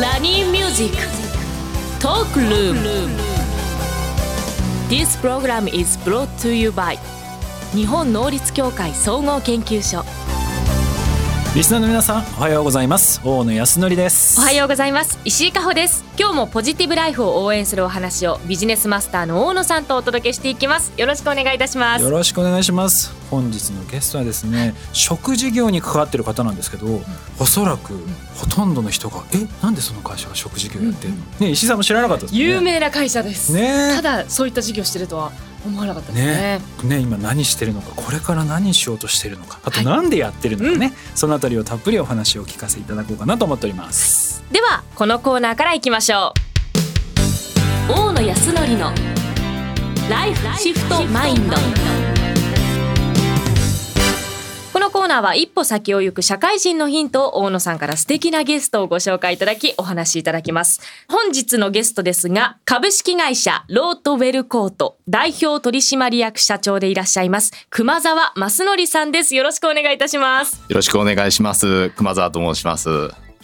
ラニーミュージックトークルーム This program is brought to you by 日本能率協会総合研究所リスナーの皆さんおはようございます。大野泰敬です。おはようございます。石井加穂です。今日もポジティブライフを応援するお話をビジネスマスターの大野さんとお届けしていきます。よろしくお願いいたします。よろしくお願いします。本日のゲストはですね食事業に関わってる方なんですけど、おそらくほとんどの人がえなんでその会社が食事業やってるの、ね石井さんも知らなかったね。有名な会社です、ねただそういった事業してるとは思わなかったですね。ね。ね今何してるのかこれから何しようとしてるのかあとはい。なんでやってるのかね、そのあたりをたっぷりお話をお聞かせいただこうかなと思っております。ではこのコーナーからいきましょう。大野康則のライフシフトマインドコーナーは一歩先を行く社会人のヒントを大野さんから素敵なゲストをご紹介いただきお話しいただきます本日のゲストですが株式会社ロートウェルコート代表取締役社長でいらっしゃいます熊沢正則さんですよろしくお願いいたしますよろしくお願いします。熊沢と申します。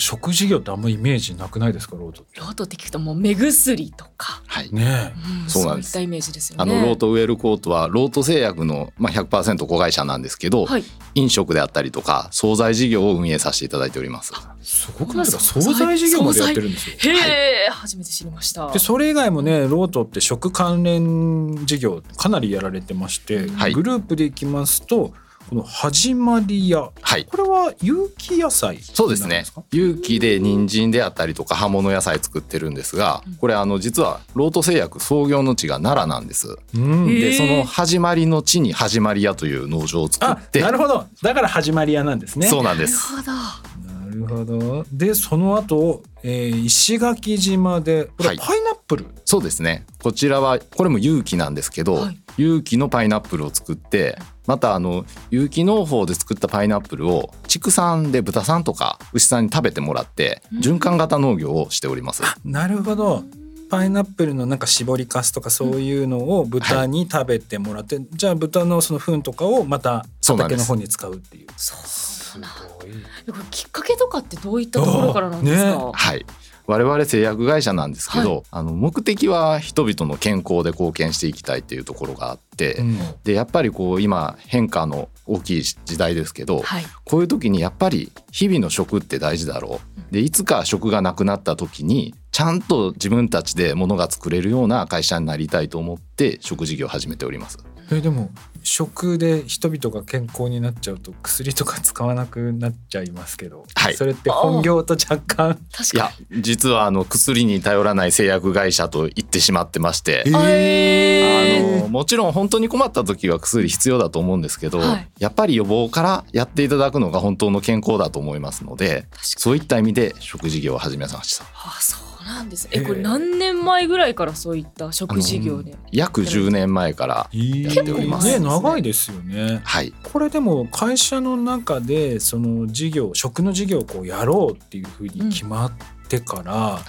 食事業ってあんまイメージなくないですかロートって？ロートって聞くともう目薬とかはい。ねうんそうなんですいったイメージですよね。あのロートウェルコートはロート製薬のまあ100%子会社なんですけど、はい。飲食であったりとか惣菜事業を運営させていただいております。すごくないですか？惣菜事業までやってるんですよへえ、初めて知りました。でそれ以外もねロートって食関連事業かなりやられてまして、はいグループでいきますとこの始まり屋はい。これは有機野菜そうですね。有機で人参であったりとか葉物野菜作ってるんですが、これあの実はロート製薬創業の地が奈良なんです。うんでその始まりの地に始まり屋という農場を作あって、なるほどだから始まり屋なんですねそうなんです。なるほど。なるほど。でその後、えー石垣島でこれはい。パイナップル、そうですね。こちらはこれも有機なんですけど、はい。有機のパイナップルを作ってまたあの有機農法で作ったパイナップルを畜産で豚さんとか牛さんに食べてもらって循環型農業をしております。なるほどパイナップルのなんか絞りかすとかそういうのを豚に食べてもらって、じゃあ豚のその糞とかをまた畑の方に使うっていうそうなんだ。ごいこれきっかけとかってどういったところからなんですあか。はい我々製薬会社なんですけど、はあの目的は人々の健康で貢献していきたいっていうところがあって、うんでやっぱりこう今変化の大きい時代ですけど、はい。こういう時にやっぱり日々の食って大事だろう。でいつか食がなくなった時にちゃんと自分たちで物が作れるような会社になりたいと思って食事業を始めております。えでも食で人々が健康になっちゃうと薬とか使わなくなっちゃいますけど、はい。それって本業と若干。いや確か実はあの薬に頼らない製薬会社と言ってしまってまして。に。へあのもちろん本当に困った時は薬必要だと思うんですけど、はい。やっぱり予防からやっていただくのが本当の健康だと思いますので確かに。そういった意味で食事業を始めました。あ、そうなんです。え、これ何年前ぐらいからそういった食事業で？約10年前からやっております。ね長いですよね。はい。これでも会社の中でその事業食の事業をこうやろうっていうふうに決まってから、はい。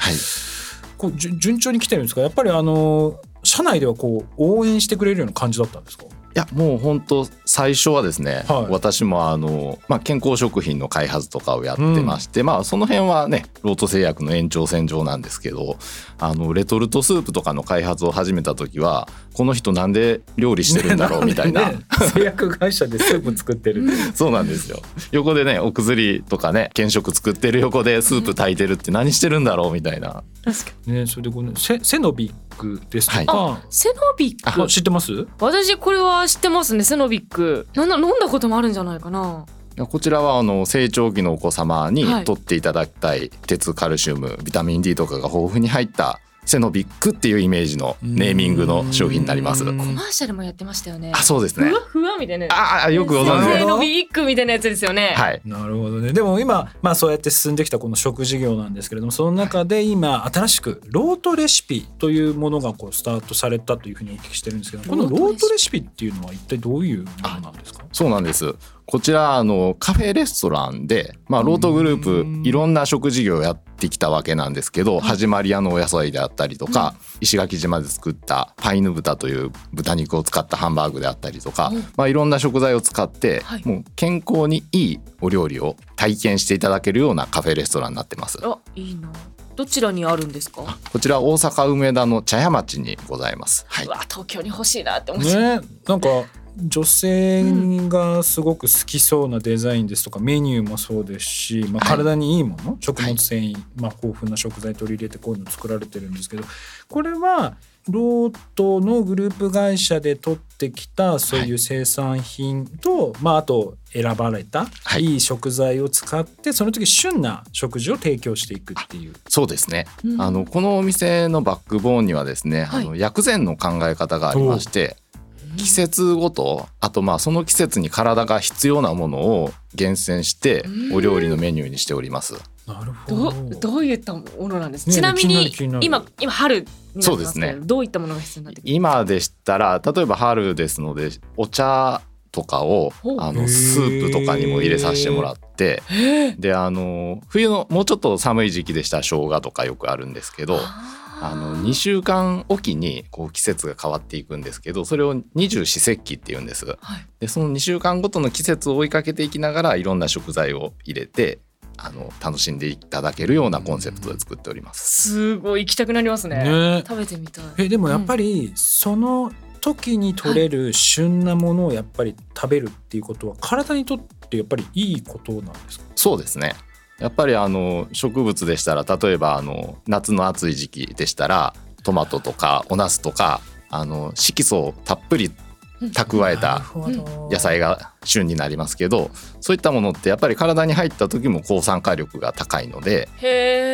こう順調に来てるんですか？やっぱりあの社内ではこう応援してくれるような感じだったんですか？いやもう本当最初はですね、はい。私もあの、まあ、健康食品の開発とかをやってまして、まあその辺はねロート製薬の延長線上なんですけどあのレトルトスープとかの開発を始めた時はこの人なんで料理してるんだろうみたいな。ね製薬会社でスープ作ってる。そうなんですよ。横でねお薬とかね検食作ってる横でスープ炊いてるって何してるんだろうみたいな。確かに。ねそれでこのセセノビックですとか、はセノビックあ。知ってます？私これは知ってますね。セノビック。なんだ飲んだこともあるんじゃないかな。こちらはあの成長期のお子様にはい取っていただきたい鉄カルシウムビタミン D とかが豊富に入ったセノビックっていうイメージのネーミングの商品になります。うんコマーシャルもやってましたよね。あそうですね。ふわふわみたいな。ああよくご存知セノビックみたいなやつですよね。はい。なるほどね。でも今、まあ、そうやって進んできたこの食事業なんですけれどもその中で今新しくロートレシピというものがこうスタートされたというふうにお聞きしてるんですけどこのロートレシピっていうのは一体どういうものなんですか？そうなんです。こちらあのカフェレストランで、まあ、ロートグループいろんな食事業をやってきたわけなんですけど、始まり屋のお野菜であったりとか、石垣島で作ったパイヌ豚という豚肉を使ったハンバーグであったりとか、うん。まあ、いろんな食材を使って、はい。もう健康にいいお料理を体験していただけるようなカフェレストランになってます。あいいな。どちらにあるんですか？こちら大阪梅田の茶屋町にございます。はい。うわ東京に欲しいなって思っちゃう。ねなんか女性がすごく好きそうなデザインですとか、メニューもそうですし、まあ、はい。体にいいもの、食物繊維、まあ、豊富な食材取り入れてこういうの作られてるんですけどこれはロートのグループ会社で取ってきたそういう生産品と、まあ、あと選ばれたはい。いい食材を使ってその時旬な食事を提供していくっていう。そうですね。うん。あのこのお店のバックボーンにはですね、はい。あの薬膳の考え方がありまして、季節ごとあとまあその季節に体が必要なものを厳選してうん。お料理のメニューにしております。なるほど。どうどういったものなんです？か、ねちなみ気に今今春そうですね。どういったものが必要になってくる？今でしたら例えば春ですのでお茶とかをあのスープとかにも入れさせてもらってであの冬のもうちょっと寒い時期でしたら生姜とかよくあるんですけどあの2週間おきにこう季節が変わっていくんですけどそれを二十四節気って言うんです。はい。でその2週間ごとの季節を追いかけていきながらいろんな食材を入れてあの楽しんでいただけるようなコンセプトで作っております。すごい行きたくなりますね。ね。食べてみたい。えでもやっぱりその時に取れる旬なものをやっぱり食べるっていうことは体にとってやっぱりいいことなんですか？そうですねやっぱりあの植物でしたら例えばあの夏の暑い時期でしたらトマトとかお茄子とかあの色素をたっぷり蓄えた野菜が旬になりますけどそういったものってやっぱり体に入った時も抗酸化力が高いので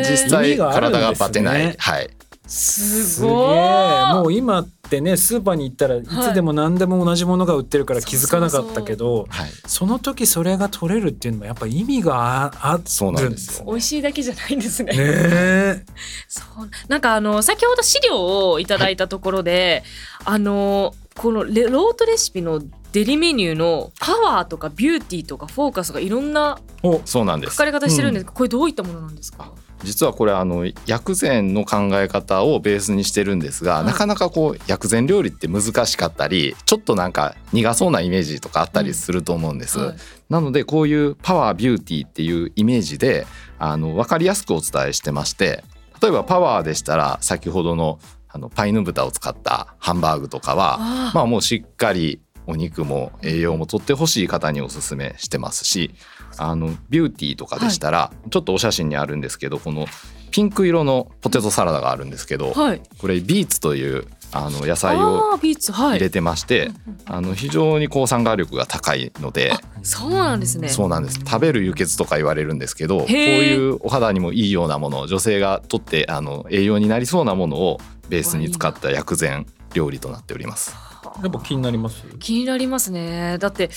実際体がバテない、はい、すすげえごいもう今ってねスーパーに行ったらいつでも何でも同じものが売ってるから気づかなかったけどはい、その時それが取れるっていうのもやっぱ意味がああそうなるんんですよ美味しいだけじゃないんですねねえ。そう。なんかあの先ほど資料をいただいたところで、あのこのレロートレシピのデリメニューのパワーとかビューティーとかフォーカスがいろんなおそうなんです。書かれ方してるんですけど、これどういったものなんですか？実はこれあの薬膳の考え方をベースにしてるんですが、はい。なかなかこう薬膳料理って難しかったりちょっとなんか苦そうなイメージとかあったりすると思うんです、はい。なのでこういうパワービューティーっていうイメージであの分かりやすくお伝えしてまして例えばパワーでしたら先ほどのあのパイヌ豚を使ったハンバーグとかはまあもうしっかりお肉も栄養もとってほしい方におすすめしてますしあのビューティーとかでしたら、ちょっとお写真にあるんですけどこのピンク色のポテトサラダがあるんですけど、はい。これビーツというあの野菜を入れてまして、あの非常に抗酸化力が高いのでそうなんですね。そうなんです。食べる輸血とか言われるんですけどこういうお肌にもいいようなもの女性がとってあの栄養になりそうなものをベースに使った薬膳料理となっております。やっぱ気になります？気になりますね。だって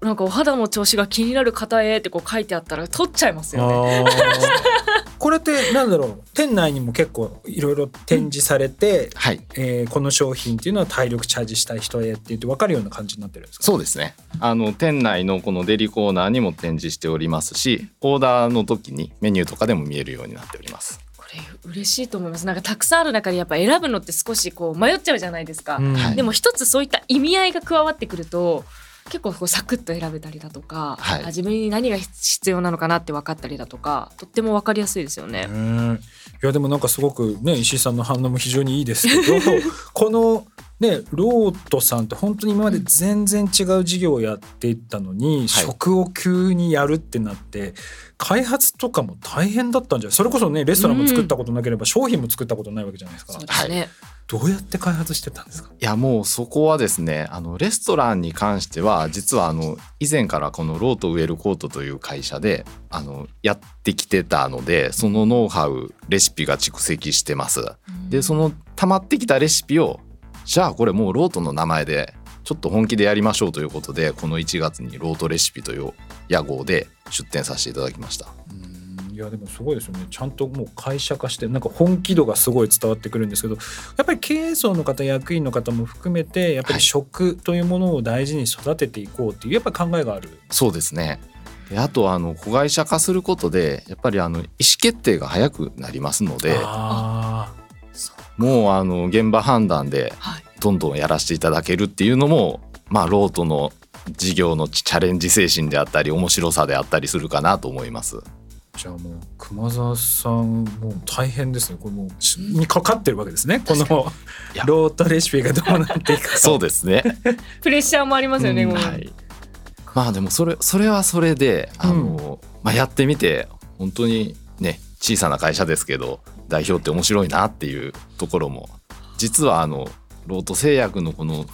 なんかお肌の調子が気になる方へってこう書いてあったら取っちゃいますよね。これってなんだろう？店内にも結構いろいろ展示されて、はい。えーこの商品っていうのは体力チャージしたい人へって言って分かるような感じになってるんですか？そうですね。あの店内のこのデリコーナーにも展示しておりますしオーダーの時にメニューとかでも見えるようになっております。これ嬉しいと思います。なんかたくさんある中でやっぱ選ぶのって少しこう迷っちゃうじゃないですか、うん。はい。でも一つそういった意味合いが加わってくると結構こうサクッと選べたりだとか、はい。あ自分に何が必要なのかなって分かったりだとかとっても分かりやすいですよね。うん。いやでもなんかすごくね石井さんの反応も非常にいいですけど このねロートさんって本当に今まで全然違う事業をやっていったのに、食を急にやるってなって開発とかも大変だったんじゃない？それこそねレストランも作ったことなければ商品も作ったことないわけじゃないですか、そうですね、どうやって開発してたんですか？いやもうそこはですねあのレストランに関しては実はあの以前からこのロートウェルコートという会社であのやってきてたのでそのノウハウレシピが蓄積してます。でその溜まってきたレシピをじゃあこれもうロートの名前でちょっと本気でやりましょうということでこの1月にロートレシピという屋号で出店させていただきました。いやでもすごいですよねちゃんともう会社化してなんか本気度がすごい伝わってくるんですけどやっぱり経営層の方役員の方も含めてやっぱり食というものを大事に育てていこうっていうやっぱり考えがある。そうですねであとあの子会社化することでやっぱりあの意思決定が早くなりますのでもうあの現場判断ではい。どんどんやらせていただけるっていうのもまあロートの事業のチャレンジ精神であったり面白さであったりするかなと思います。じゃあもう熊沢さんもう大変ですね。これもうしにかかってるわけですね。このロートレシピがどうなっていくか。そうですね。プレッシャーもありますよね、うん。はい。まあでもそれそれはそれであの、まあやってみて本当にね小さな会社ですけど代表って面白いなっていうところも。実はあのロート製薬のこの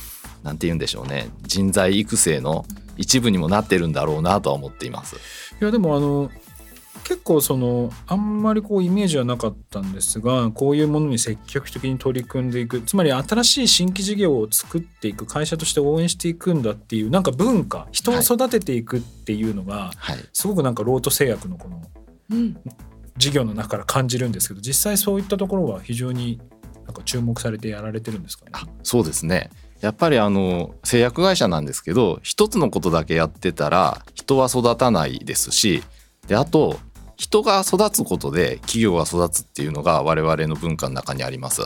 なんて言うんでしょうね。人材育成の一部にもなってるんだろうなとは思っています。いやでもあの結構そのあんまりこうイメージはなかったんですがこういうものに積極的に取り組んでいく。つまり新しい新規事業を作っていく。会社として応援していくんだっていうなんか文化人を育てていくっていうのが、はい。すごくなんかロート製薬のこのうん事業の中から感じるんですけど実際そういったところは非常になんか注目されてやられてるんですかね？あそうですねやっぱりあの製薬会社なんですけど一つのことだけやってたら人は育たないですしであと人が育つことで企業が育つっていうのが我々の文化の中にあります。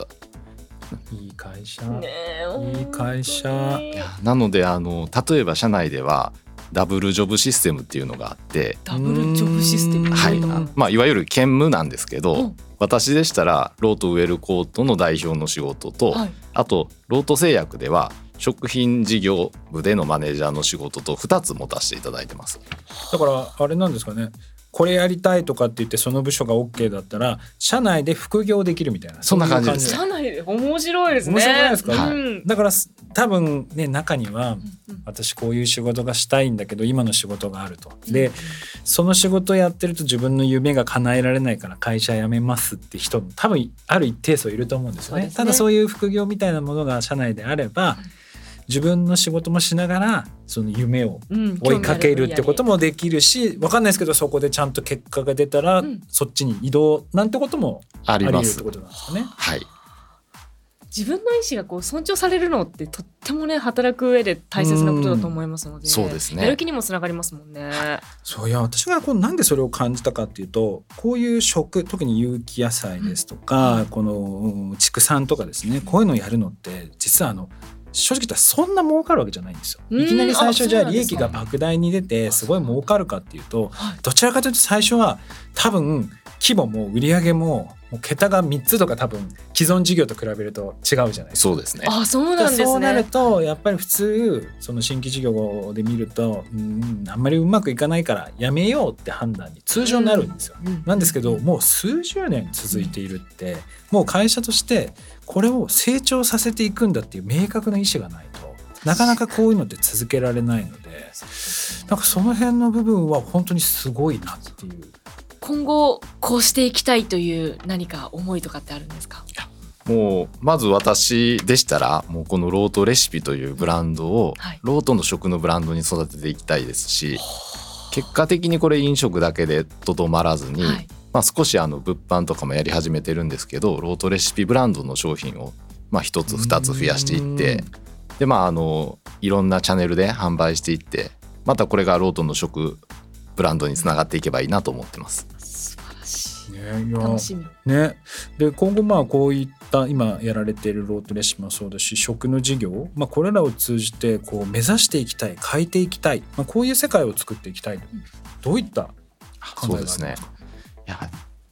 いい会社、ねえいい会社なのであの例えば社内ではダブルジョブシステムっていうのがあって、ダブルジョブシステムはい。まあ、いわゆる兼務なんですけど、うん。私でしたらロートウェルコートの代表の仕事と、はい。あとロート製薬では食品事業部でのマネージャーの仕事と2つ持たせていただいてます。だからあれなんですかねこれやりたいとかって言ってその部署が OK だったら社内で副業できるみたいな。そんな感じです。社内で面白いですね。面白くないですか？はい。うんだからす多分ね中にはうん私こういう仕事がしたいんだけど今の仕事があると。でその仕事やってると自分の夢が叶えられないから会社辞めますって人も多分ある一定数いると思うんですよね。ね。ただそういう副業みたいなものが社内であれば自分の仕事もしながらその夢をうん追いかけるってことももできるしわかんないですけどそこでちゃんと結果が出たら、うんそっちに移動なんてこともあありります。得るってことなんですかね。はい、自分の意思がこう尊重されるのってとってもね働く上で大切なことだと思いますので、そうですねやる気にもつながりますもんね。そういや私がこうなんでそれを感じたかっていうとこういう食特に有機野菜ですとか、このうん畜産とかですねこういうのをやるのって実はあの正直言ったらそんな儲かるわけじゃないんですよ。うんいきなり最初じゃあ利益が莫大に出てすごい儲かるかっていうとはい。どちらかというと最初は多分規模も売り上げも桁が3つとか多分既存事業と比べると違うじゃないですか。そうですね。あそうなんですそうなるね。とやっぱり普通その新規事業で見ると、うん、あんまりうまくいかないからやめようって判断に通常なるんですよ。うんなんですけどもう数十年続いているってもう会社としてこれを成長させていくんだっていう明確な意思がないとなかなかこういうのって続けられないのでなんかその辺の部分は本当にすごいなっていう。今後こうしていきたいという何か思いとかってあるんですか？もうまず私でしたらもうこのロートレシピというブランドをはい。ロートの食のブランドに育てていきたいですし結果的にこれ飲食だけでとどまらずに、はい。まあ、少しあの物販とかもやり始めてるんですけどロートレシピブランドの商品をまあ1つ2つ増やしていってでまああのいろんなチャンネルで販売していってまたこれがロートの食ブランドにつながっていけばいいなと思ってます。素晴らしい。ね、楽しみ。ね、で今後まあこういった今やられているロートレシピもそうだし食の事業、まあ、これらを通じてこう目指していきたい変えていきたい、まあ、こういう世界を作っていきたいどういった考えがあるんそうですね。いや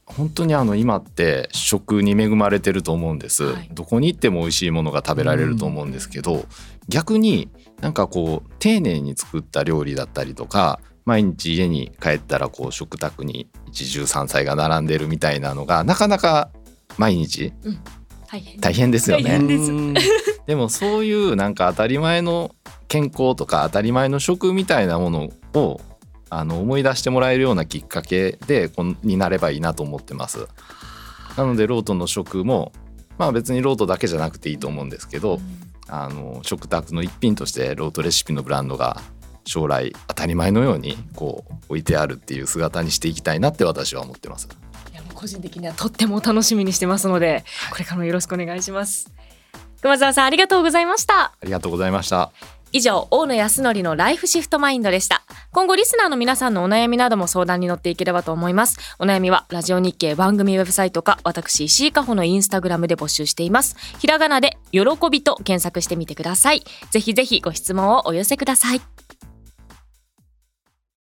本当にあの今って食に恵まれてると思うんです、はい。どこに行っても美味しいものが食べられると思うんですけど、逆になんかこう丁寧に作った料理だったりとか毎日家に帰ったらこう食卓に一汁三菜が並んでるみたいなのがなかなか毎日大変。大変ですよね。でもそういうなんか当たり前の健康とか当たり前の食みたいなものをあの思い出してもらえるようなきっかけでこんになればいいなと思ってます。なのでロートの食もまあ別にロートだけじゃなくていいと思うんですけど、あの食卓の一品としてロートレシピのブランドが将来当たり前のようにこう置いてあるっていう姿にしていきたいなって私は思ってます。いやもう個人的にはとっても楽しみにしてますので、これからもよろしくお願いします。熊澤さんありがとうございました。ありがとうございました。以上大野康則のライフシフトマインドでした今後リスナーの皆さんのお悩みなども相談に乗っていければと思いますお悩みはラジオ日経番組ウェブサイトか私石井加穂のインスタグラムで募集していますひらがなで喜びと検索してみてくださいぜひぜひご質問をお寄せください